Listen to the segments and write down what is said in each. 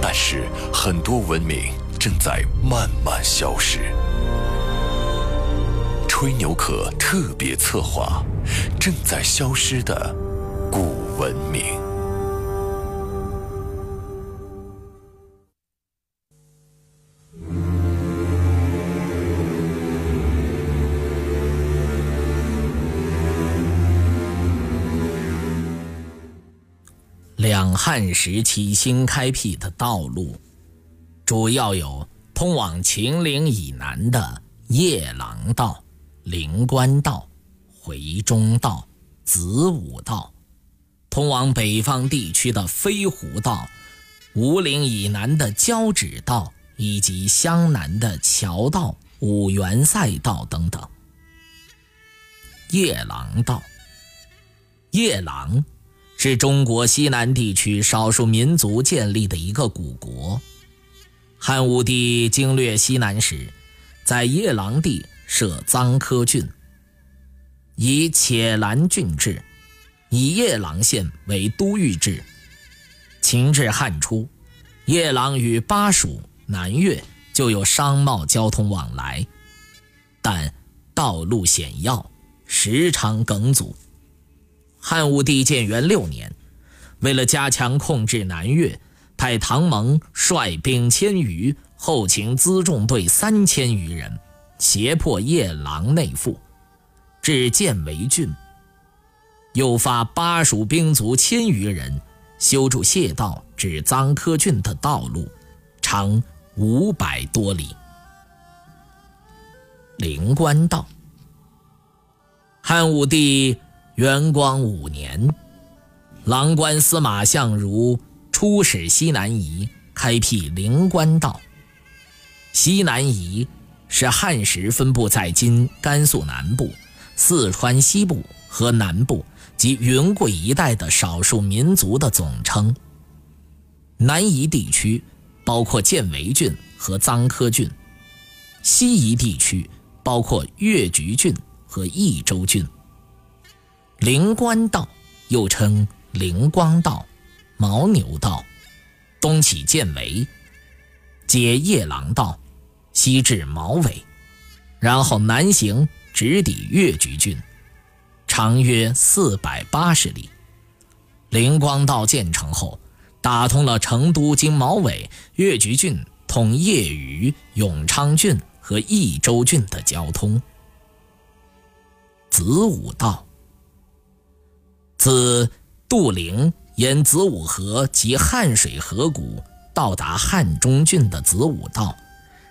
但是，很多文明正在慢慢消失。吹牛壳特别策划：正在消失的古文明。汉时期新开辟的道路，主要有通往秦岭以南的夜郎道、灵官道、回中道、子午道；通往北方地区的飞狐道、吴岭以南的交趾道，以及湘南的桥道、五原赛道等等。夜郎道，夜郎。是中国西南地区少数民族建立的一个古国。汉武帝经略西南时，在夜郎地设臧科郡，以且兰郡治，以夜郎县为都御制。秦至汉初，夜郎与巴蜀、南越就有商贸交通往来，但道路险要，时常梗阻。汉武帝建元六年，为了加强控制南越，派唐蒙率兵千余，后勤辎重队三千余人，胁迫夜郎内附，至建为郡。又发巴蜀兵卒千余人，修筑谢道至臧科郡的道路，长五百多里。灵官道，汉武帝。元光五年，郎官司马相如出使西南夷，开辟灵官道。西南夷是汉时分布在今甘肃南部、四川西部和南部及云贵一带的少数民族的总称。南夷地区包括建维郡和臧科郡，西夷地区包括越橘郡和益州郡。灵官道又称灵光道、牦牛道，东起建维，接夜郎道，西至毛尾，然后南行直抵越橘郡，长约四百八十里。灵光道建成后，打通了成都经毛尾、越橘郡通叶余、永昌郡和益州郡的交通。子午道。自杜陵沿子午河及汉水河谷到达汉中郡的子午道，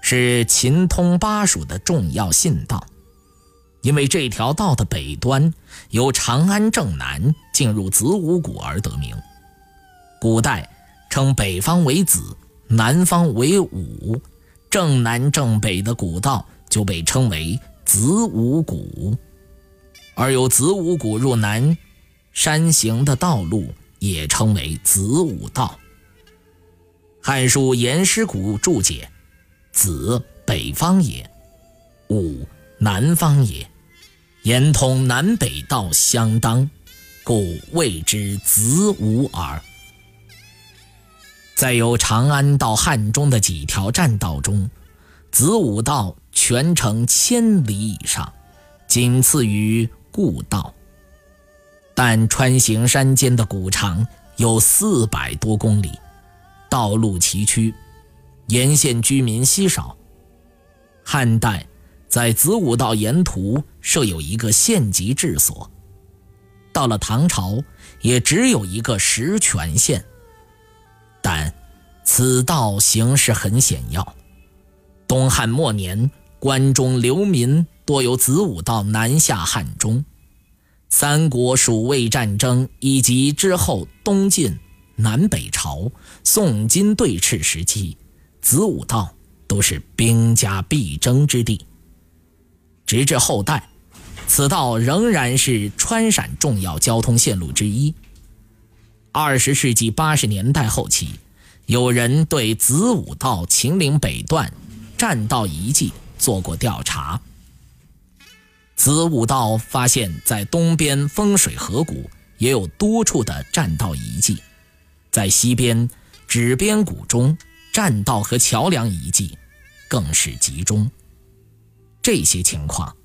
是秦通巴蜀的重要信道。因为这条道的北端由长安正南进入子午谷而得名。古代称北方为子，南方为午，正南正北的古道就被称为子午谷，而由子午谷入南。山行的道路也称为子午道。《汉书·颜师古注解：“子，北方也；午，南方也。言通南北道相当，故谓之子午耳。”在由长安到汉中的几条栈道中，子午道全程千里以上，仅次于故道。但穿行山间的古长有四百多公里，道路崎岖，沿线居民稀少。汉代在子午道沿途设有一个县级治所，到了唐朝也只有一个石泉县。但此道形势很险要。东汉末年，关中流民多由子午道南下汉中。三国蜀魏战争以及之后东晋、南北朝、宋金对峙时期，子午道都是兵家必争之地。直至后代，此道仍然是川陕重要交通线路之一。二十世纪八十年代后期，有人对子午道秦岭北段栈道遗迹做过调查。子午道发现，在东边风水河谷也有多处的栈道遗迹，在西边纸边谷中，栈道和桥梁遗迹更是集中。这些情况，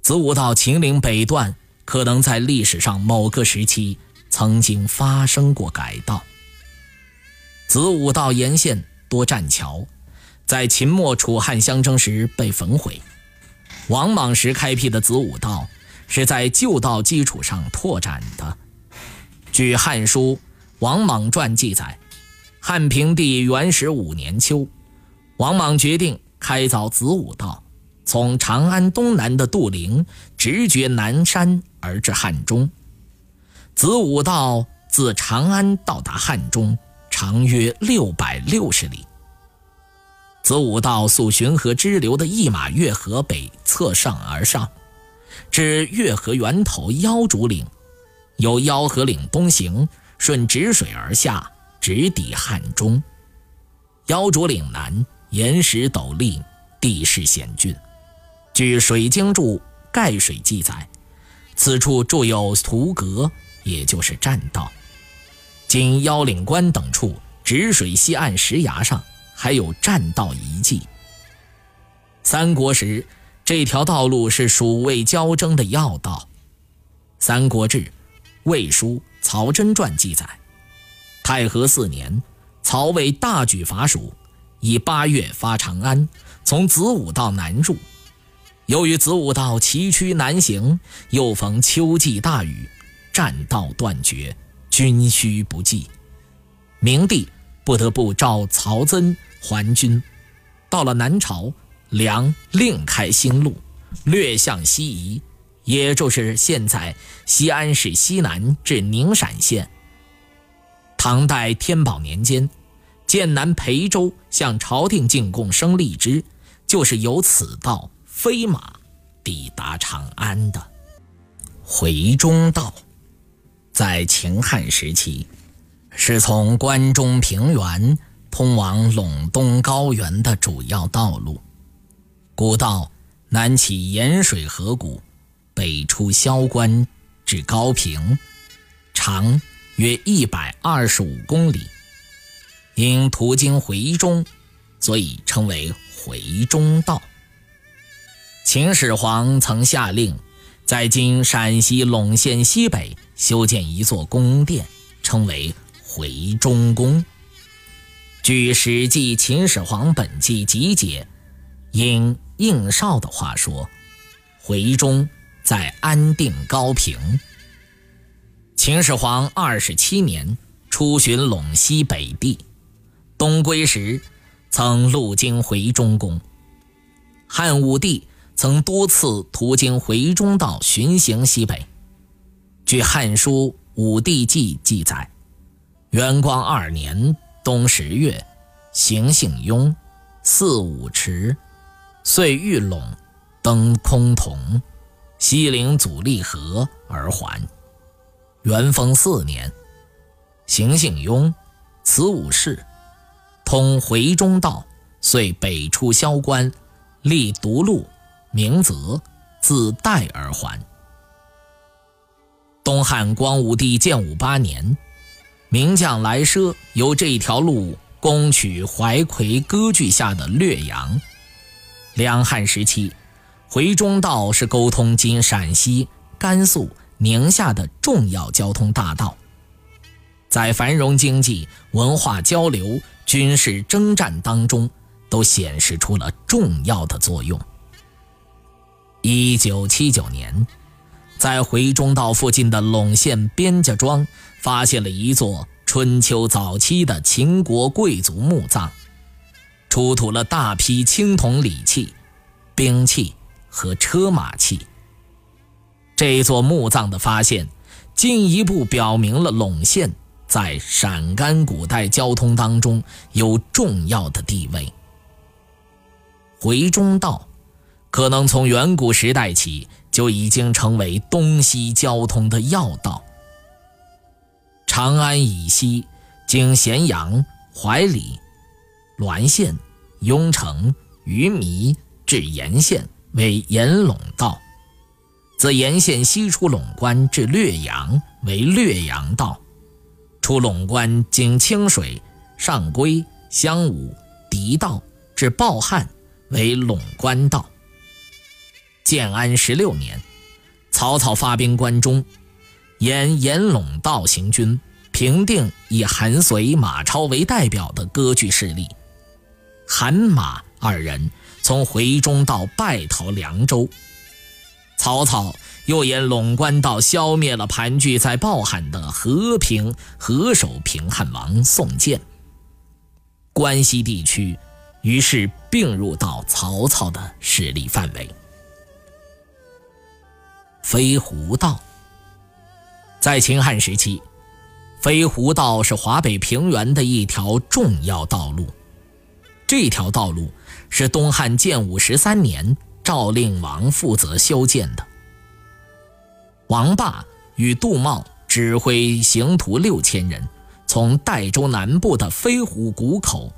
子午道秦岭北段可能在历史上某个时期曾经发生过改道。子午道沿线多栈桥，在秦末楚汉相争时被焚毁。王莽时开辟的子午道是在旧道基础上拓展的。据《汉书·王莽传》记载，汉平帝元始五年秋，王莽决定开凿子午道，从长安东南的杜陵直绝南山而至汉中。子午道自长安到达汉中，长约六百六十里。子午道溯浔河支流的一马月河北侧上而上，至月河源头腰竹岭，由腰河岭东行，顺直水而下，直抵汉中。腰竹岭南岩石陡立，地势险峻。据《水经注·盖水》记载，此处筑有图阁，也就是栈道。今腰岭关等处，止水西岸石崖上。还有栈道遗迹。三国时，这条道路是蜀魏交争的要道。《三国志·魏书·曹真传》记载，太和四年，曹魏大举伐蜀，以八月发长安，从子午道南入。由于子午道崎岖难行，又逢秋季大雨，栈道断绝，军需不济。明帝不得不召曹增。还军，到了南朝，梁另开新路，略向西移，也就是现在西安市西南至宁陕县。唐代天宝年间，剑南裴州向朝廷进贡生荔枝，就是由此道飞马抵达长安的。回中道，在秦汉时期，是从关中平原。通往陇东高原的主要道路，古道南起盐水河谷，北出萧关至高平，长约一百二十五公里。因途经回中，所以称为回中道。秦始皇曾下令，在今陕西陇县西北修建一座宫殿，称为回中宫。据《史记·秦始皇本纪》集解，应应少的话说：“回中在安定高平。”秦始皇二十七年出巡陇西北地，东归时曾路经回中宫。汉武帝曾多次途经回中道巡行西北。据《汉书·武帝纪》记载，元光二年。冬十月，行幸雍，四五池，遂遇陇，登崆峒，西陵阻力河而还。元丰四年，行幸雍，此五市，通回中道，遂北出萧关，立独路，名泽，自代而还。东汉光武帝建武八年。名将来奢由这条路攻取怀奎割据下的略阳。两汉时期，回中道是沟通今陕西、甘肃、宁夏的重要交通大道，在繁荣经济、文化交流、军事征战当中，都显示出了重要的作用。一九七九年。在回中道附近的陇县边家庄，发现了一座春秋早期的秦国贵族墓葬，出土了大批青铜礼器、兵器和车马器。这座墓葬的发现，进一步表明了陇县在陕甘古代交通当中有重要的地位。回中道，可能从远古时代起就已经成为东西交通的要道。长安以西，经咸阳、怀里、滦县、雍城、鱼糜至沿县为沿陇道，自沿县西出陇关至略阳为略阳道，出陇关经清水、上归、襄武、狄道至抱汉为陇关道。建安十六年，曹操发兵关中，沿沿陇道行军。平定以韩遂、马超为代表的割据势力，韩马二人从回中道败逃凉州。曹操又沿陇关道消灭了盘踞在抱汉的和平河首平汉王宋建。关西地区于是并入到曹操的势力范围。飞狐道在秦汉时期。飞狐道是华北平原的一条重要道路。这条道路是东汉建武十三年赵令王负责修建的。王霸与杜茂指挥行徒六千人，从代州南部的飞狐谷口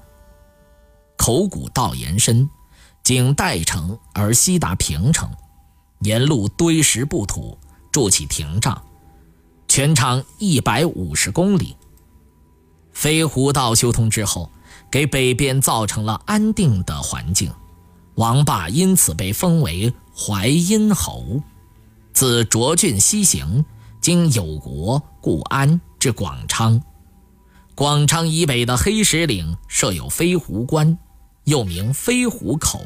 口谷道延伸，经代城而西达平城，沿路堆石布土，筑起亭障。全长一百五十公里。飞狐道修通之后，给北边造成了安定的环境。王霸因此被封为淮阴侯。自涿郡西行，经有国、固安至广昌。广昌以北的黑石岭设有飞狐关，又名飞狐口。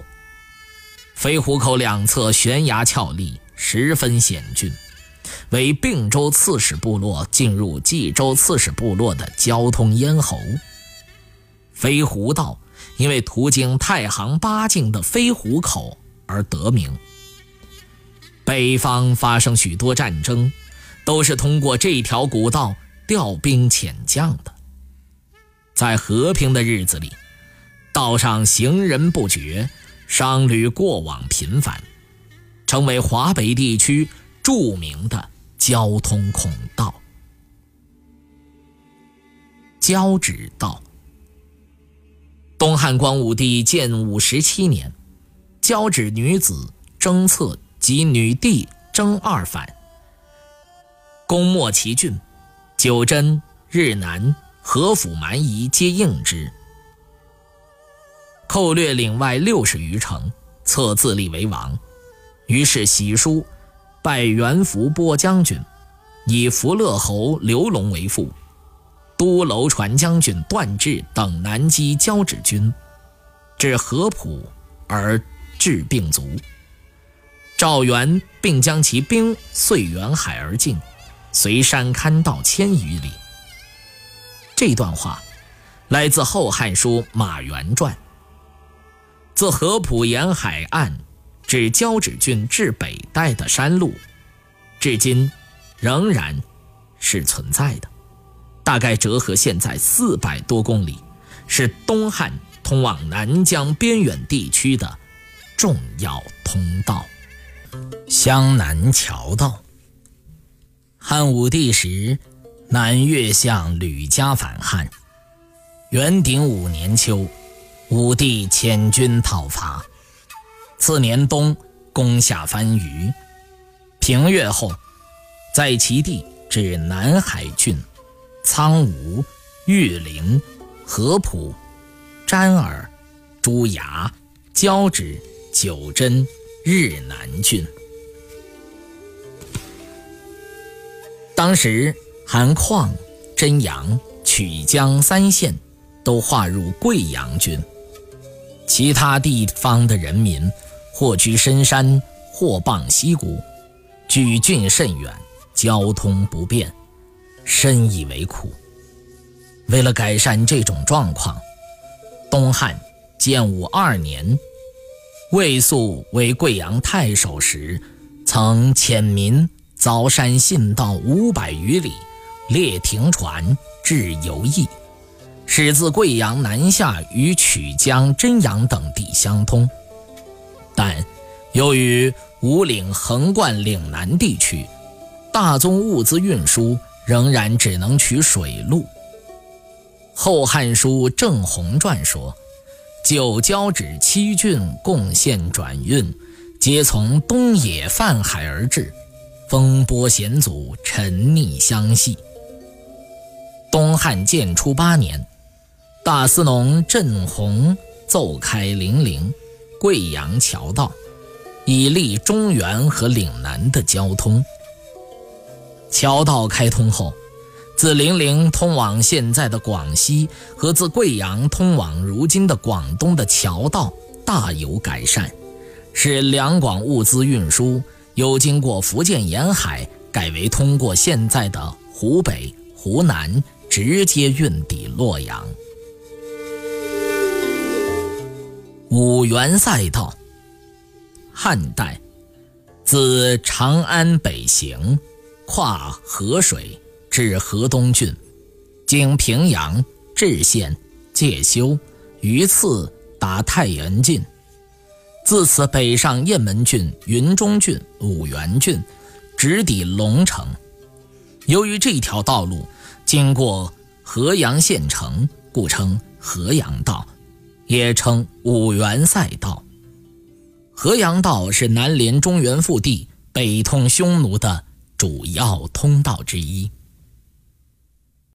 飞狐口两侧悬崖峭立，十分险峻。为并州刺史部落进入冀州刺史部落的交通咽喉。飞狐道因为途经太行八境的飞狐口而得名。北方发生许多战争，都是通过这条古道调兵遣将的。在和平的日子里，道上行人不绝，商旅过往频繁，成为华北地区著名的。交通孔道，交趾道。东汉光武帝建武十七年，交趾女子征策及女帝征二反，攻没其郡，九真、日南、合府蛮夷皆应之，寇掠岭外六十余城，策自立为王。于是喜书。拜元福波将军，以福乐侯刘龙为父，都楼传将军段志等南击交趾军，至合浦而治病卒。赵元并将其兵遂远海而进，随山勘道千余里。这段话来自《后汉书·马援传》。自合浦沿海岸。至交趾郡至北带的山路，至今仍然是存在的，大概折合现在四百多公里，是东汉通往南疆边远地区的重要通道。湘南桥道。汉武帝时，南越相吕嘉反汉，元鼎五年秋，武帝遣军讨伐。次年冬，攻下番禺，平越后，在其地至南海郡、苍梧、玉林、合浦、詹耳、朱崖、交趾、九真、日南郡。当时，韩旷、真阳、曲江三县都划入贵阳郡，其他地方的人民。或居深山，或傍溪谷，距郡甚远，交通不便，深以为苦。为了改善这种状况，东汉建武二年，魏肃为贵阳太守时，曾遣民凿山信道五百余里，列停船至游邑，始自贵阳南下与曲江、真阳等地相通。但由于五岭横贯岭南地区，大宗物资运输仍然只能取水路。《后汉书·郑弘传》说：“九交趾七郡贡献转运，皆从东野泛海而至，风波险阻，沉溺相系。”东汉建初八年，大司农郑弘奏开零陵、贵阳桥道，以利中原和岭南的交通。桥道开通后，自零陵通往现在的广西和自贵阳通往如今的广东的桥道大有改善，使两广物资运输由经过福建沿海，改为通过现在的湖北、湖南，直接运抵洛阳。五原赛道，汉代，自长安北行。跨河水至河东郡，经平阳、治县、介休、榆次，达太原郡。自此北上雁门郡、云中郡、五原郡，直抵龙城。由于这条道路经过河阳县城，故称河阳道，也称五原赛道。河阳道是南连中原腹地，北通匈奴的。主要通道之一。